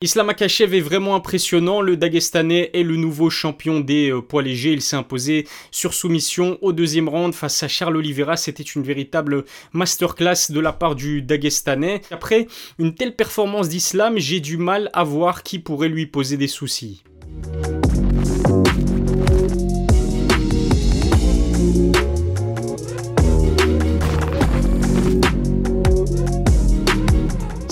Islam Akachev est vraiment impressionnant, le Dagestanais est le nouveau champion des euh, poids légers, il s'est imposé sur soumission au deuxième round face à Charles Oliveira, c'était une véritable masterclass de la part du Dagestanais. Après une telle performance d'Islam, j'ai du mal à voir qui pourrait lui poser des soucis.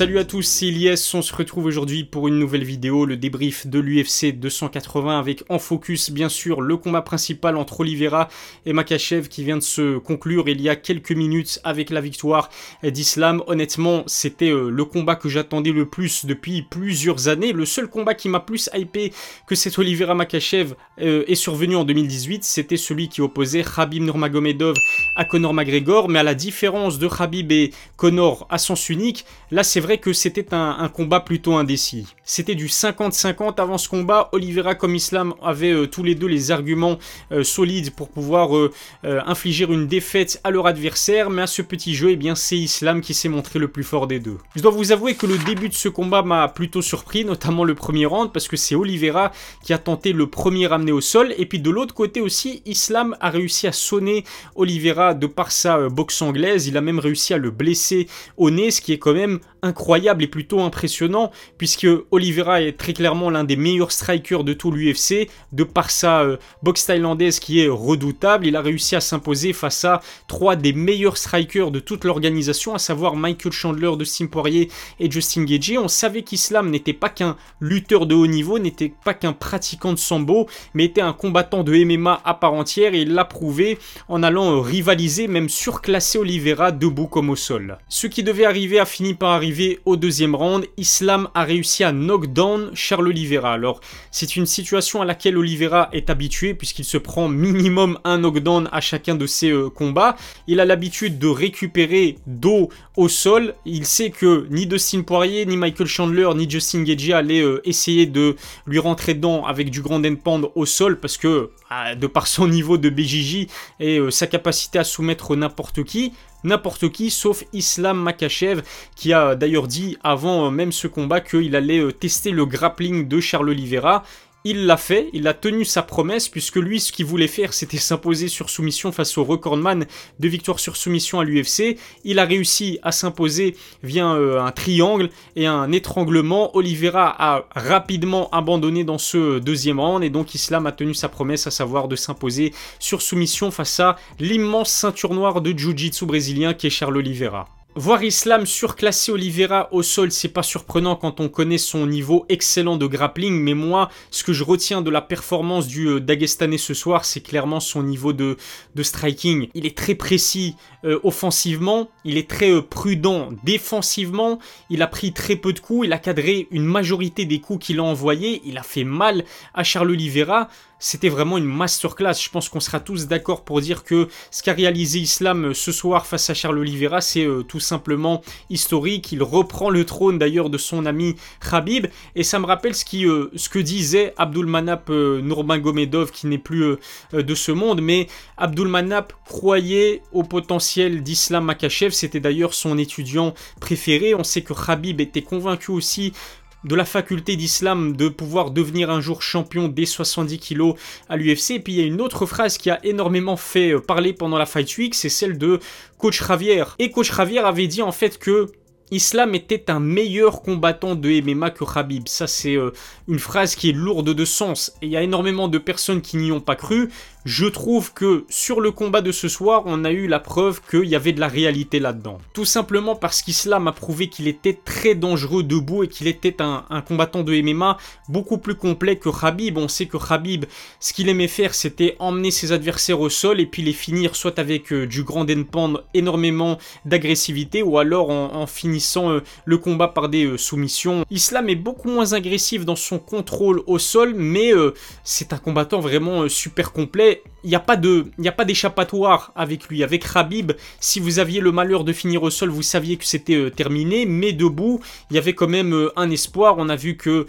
Salut à tous, c'est Ilyes, on se retrouve aujourd'hui pour une nouvelle vidéo, le débrief de l'UFC 280 avec en focus bien sûr le combat principal entre Oliveira et Makachev qui vient de se conclure il y a quelques minutes avec la victoire d'Islam. Honnêtement, c'était euh, le combat que j'attendais le plus depuis plusieurs années. Le seul combat qui m'a plus hypé que cet Oliveira Makachev euh, est survenu en 2018, c'était celui qui opposait Khabib Nurmagomedov à Conor McGregor, mais à la différence de Khabib et Conor à sens unique, là c'est vrai que c'était un, combat plutôt indécis. C'était du 50-50 avant ce combat. Oliveira comme Islam avaient euh, tous les deux les arguments euh, solides pour pouvoir euh, infliger une défaite à leur adversaire, mais à ce petit jeu, eh bien c'est Islam qui s'est montré le plus fort des deux. Je dois vous avouer que le début de ce combat m'a plutôt surpris, notamment le premier round, parce que c'est Oliveira qui a tenté le premier ramené au sol, et puis de l'autre côté aussi, Islam a réussi à sonner Oliveira de par sa boxe anglaise, il a même réussi à le blesser au nez, ce qui est quand même incroyable et plutôt impressionnant, puisque Oliveira est très clairement l'un des meilleurs strikers de tout l'UFC, de par sa euh, boxe thaïlandaise qui est redoutable. Il a réussi à s'imposer face à trois des meilleurs strikers de toute l'organisation, à savoir Michael Chandler de Sim Poirier et Justin Gagey. On savait qu'Islam n'était pas qu'un lutteur de haut niveau, n'était pas qu'un pratiquant de sambo, mais était un combattant de MMA à part entière et il l'a prouvé en allant euh, rivaliser, même surclasser Oliveira debout comme au sol. Ce qui devait arriver a fini par arriver au deuxième round, Islam a réussi à knock down Charles Oliveira. Alors, c'est une situation à laquelle Oliveira est habitué puisqu'il se prend minimum un knockdown à chacun de ses euh, combats. Il a l'habitude de récupérer dos au sol. Il sait que ni Dustin Poirier, ni Michael Chandler, ni Justin Gagey allaient euh, essayer de lui rentrer dedans avec du grand endpound au sol parce que, ah, de par son niveau de BJJ et euh, sa capacité à soumettre n'importe qui, n'importe qui sauf Islam Makachev qui a d'ailleurs dit avant même ce combat qu'il allait euh, tester le grappling de Charles Oliveira il l'a fait, il a tenu sa promesse, puisque lui, ce qu'il voulait faire, c'était s'imposer sur soumission face au recordman de victoire sur soumission à l'UFC. Il a réussi à s'imposer via euh, un triangle et un étranglement. Oliveira a rapidement abandonné dans ce deuxième round, et donc Islam a tenu sa promesse, à savoir de s'imposer sur soumission face à l'immense ceinture noire de Jiu-Jitsu brésilien qui est Charles Oliveira. Voir Islam surclasser Oliveira au sol, c'est pas surprenant quand on connaît son niveau excellent de grappling, mais moi, ce que je retiens de la performance du euh, ce soir, c'est clairement son niveau de, de striking. Il est très précis euh, offensivement, il est très euh, prudent défensivement, il a pris très peu de coups, il a cadré une majorité des coups qu'il a envoyés, il a fait mal à Charles Oliveira c'était vraiment une masterclass. Je pense qu'on sera tous d'accord pour dire que ce qu'a réalisé Islam euh, ce soir face à Charles Oliveira, c'est euh, tout simplement historique. Il reprend le trône d'ailleurs de son ami Khabib. Et ça me rappelle ce, euh, que disait Abdulmanap Nurmagomedov, qui n'est plus de ce monde. Mais Abdulmanap croyait au potentiel d'Islam Makachev. C'était d'ailleurs son étudiant préféré. On sait que Khabib était convaincu aussi de la faculté d'islam de pouvoir devenir un jour champion des 70 kilos à l'UFC. Et puis il y a une autre phrase qui a énormément fait euh, parler pendant la Fight Week, c'est celle de Coach Javier. Et Coach Javier avait dit en fait que Islam était un meilleur combattant de MMA que Khabib. Ça, c'est euh, une phrase qui est lourde de sens. Et il y a énormément de personnes qui n'y ont pas cru. Je trouve que sur le combat de ce soir, on a eu la preuve qu'il y avait de la réalité là-dedans. Tout simplement parce qu'Islam a prouvé qu'il était très dangereux debout et qu'il était un, combattant de MMA beaucoup plus complet que Khabib. On sait que Khabib, ce qu'il aimait faire, c'était emmener ses adversaires au sol et puis les finir soit avec euh, du grand endpoint, énormément d'agressivité, ou alors en, finissant euh, le combat par des euh, soumissions. Islam est beaucoup moins agressif dans son contrôle au sol, mais c'est un combattant vraiment super complet il n'y a pas d'échappatoire avec lui. Avec Rabib, si vous aviez le malheur de finir au sol, vous saviez que c'était euh, terminé, mais debout, il y avait quand même euh, un espoir. On a vu que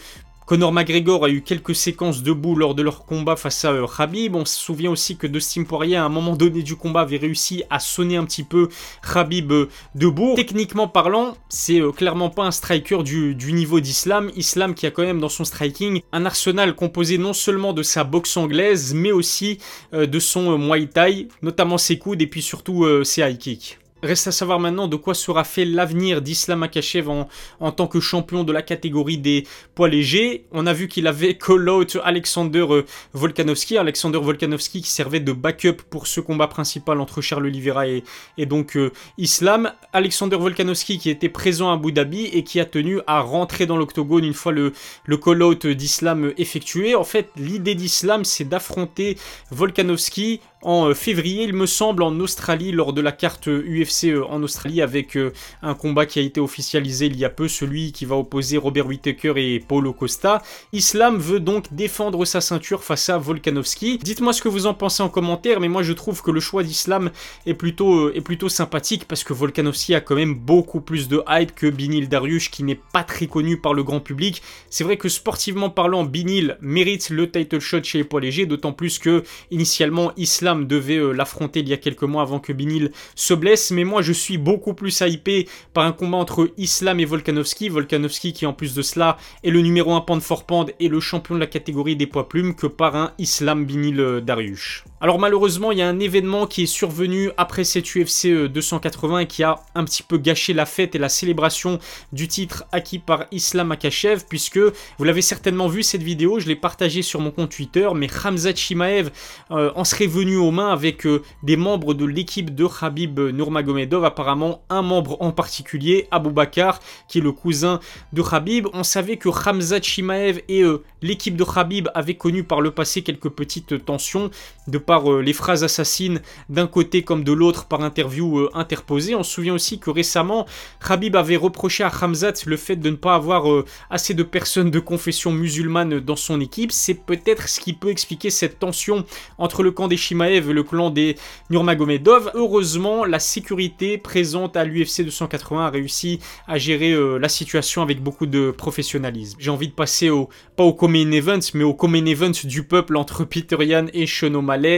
Conor McGregor a eu quelques séquences debout lors de leur combat face à Khabib. On se souvient aussi que Dustin Poirier, à un moment donné du combat, avait réussi à sonner un petit peu Khabib debout. Techniquement parlant, c'est clairement pas un striker du, du niveau d'Islam. Islam qui a quand même dans son striking un arsenal composé non seulement de sa boxe anglaise, mais aussi de son Muay Thai, notamment ses coudes et puis surtout ses high kicks. Reste à savoir maintenant de quoi sera fait l'avenir d'Islam Akachev en, en, tant que champion de la catégorie des poids légers. On a vu qu'il avait call out Alexander euh, Volkanovski. Alexander Volkanovski qui servait de backup pour ce combat principal entre Charles Oliveira et, et donc euh, Islam. Alexander Volkanovski qui était présent à Abu Dhabi et qui a tenu à rentrer dans l'octogone une fois le, le call out d'Islam effectué. En fait, l'idée d'Islam c'est d'affronter Volkanovski en euh, février, il me semble, en Australie, lors de la carte UFC euh, en Australie, avec euh, un combat qui a été officialisé il y a peu, celui qui va opposer Robert Whittaker et Paulo Costa. Islam veut donc défendre sa ceinture face à Volkanovski. Dites-moi ce que vous en pensez en commentaire, mais moi je trouve que le choix d'Islam est plutôt, est plutôt sympathique, parce que Volkanovski a quand même beaucoup plus de hype que Binil Dariush, qui n'est pas très connu par le grand public. C'est vrai que sportivement parlant, Binil mérite le title shot chez les poids légers, d'autant plus que initialement Islam devait euh, l'affronter il y a quelques mois avant que Binil se blesse, mais moi je suis beaucoup plus hypé par un combat entre Islam et Volkanovski, Volkanovski qui en plus de cela est le numéro 1 pand for et le champion de la catégorie des poids plumes, que par un Islam Binil euh, Dariush. Alors malheureusement, il y a un événement qui est survenu après cette UFC 280 et qui a un petit peu gâché la fête et la célébration du titre acquis par Islam Akachev, puisque vous l'avez certainement vu cette vidéo, je l'ai partagée sur mon compte Twitter, mais Hamzat Shimaev euh, en serait venu aux mains avec euh, des membres de l'équipe de Khabib Nurmagomedov, apparemment un membre en particulier, Abou Bakar, qui est le cousin de Khabib. On savait que Hamzat Shimaev et euh, l'équipe de Khabib avaient connu par le passé quelques petites tensions de euh, les phrases assassines d'un côté comme de l'autre par interview euh, interposée. On se souvient aussi que récemment, Khabib avait reproché à Hamzat le fait de ne pas avoir euh, assez de personnes de confession musulmane dans son équipe. C'est peut-être ce qui peut expliquer cette tension entre le camp des Shimaev et le clan des Nurmagomedov. Heureusement, la sécurité présente à l'UFC 280 a réussi à gérer la situation avec beaucoup de professionnalisme. J'ai envie de passer au, pas au Common Event, mais au Common Event du peuple entre Peter Yan et Sean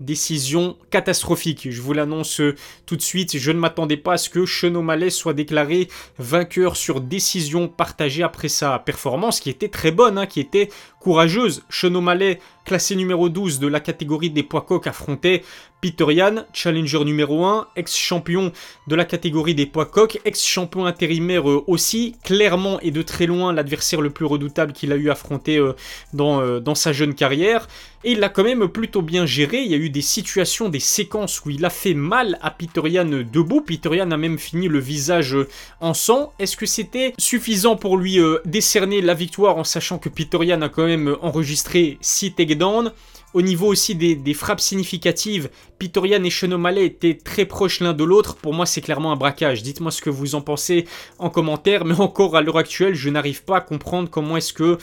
décision catastrophique. Je vous l'annonce tout de suite, je ne m'attendais pas à ce que O'Malley soit déclaré vainqueur sur décision partagée après sa performance, qui était très bonne, hein, qui était courageuse. O'Malley, classé numéro 12 de la catégorie des poids coqs, affrontait Peter Yan, challenger numéro 1, ex-champion de la catégorie des poids coqs, ex-champion intérimaire euh, aussi, clairement et de très loin l'adversaire le plus redoutable qu'il a eu affronté euh, dans, euh, dans sa jeune carrière. Et il l'a quand même plutôt bien géré, il y a eu des situations, des séquences où il a fait mal à Peter Yan debout, Peter Yan a même fini le visage en sang. Est-ce que c'était suffisant pour lui décerner la victoire en sachant que Peter Yan a quand même enregistré 6 takedowns? Au niveau aussi des, frappes significatives, Pitorian et Sean étaient très proches l'un de l'autre. Pour moi, c'est clairement un braquage. Dites-moi ce que vous en pensez en commentaire. Mais encore à l'heure actuelle, je n'arrive pas à comprendre comment est-ce que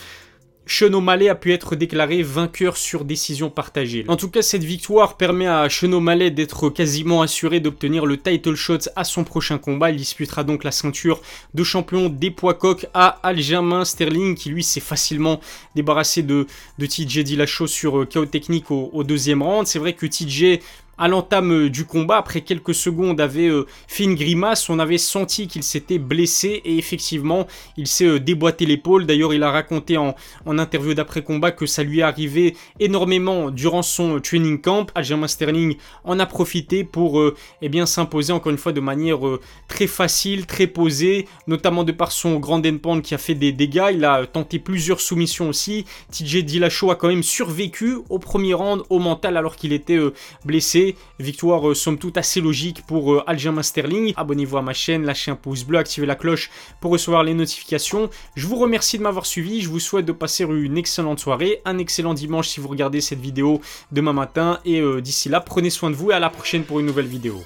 Sean O'Malley a pu être déclaré vainqueur sur décision partagée. En tout cas, cette victoire permet à Sean O'Malley d'être quasiment assuré d'obtenir le title shot à son prochain combat. Il disputera donc la ceinture de champion des poids coqs à Aljamain Sterling, qui lui s'est facilement débarrassé de, de TJ Dillashaw sur chaos euh, technique au deuxième round. C'est vrai que TJ à l'entame euh, du combat, après quelques secondes, avait euh, fait une grimace. On avait senti qu'il s'était blessé et effectivement, il s'est euh, déboîté l'épaule. D'ailleurs, il a raconté en, interview d'après-combat que ça lui est arrivé énormément durant son training camp. Aljamain Sterling en a profité pour eh bien s'imposer encore une fois de manière très facile, très posée, notamment de par son grand endpoint qui a fait des dégâts. Il a tenté plusieurs soumissions aussi. TJ Dillashaw a quand même survécu au premier round au mental alors qu'il était blessé. Victoire euh, somme toute assez logique pour euh, Sterling. Abonnez-vous à ma chaîne, lâchez un pouce bleu, activez la cloche pour recevoir les notifications. Je vous remercie de m'avoir suivi, je vous souhaite de passer une excellente soirée, un excellent dimanche si vous regardez cette vidéo demain matin et euh, d'ici là, prenez soin de vous et à la prochaine pour une nouvelle vidéo.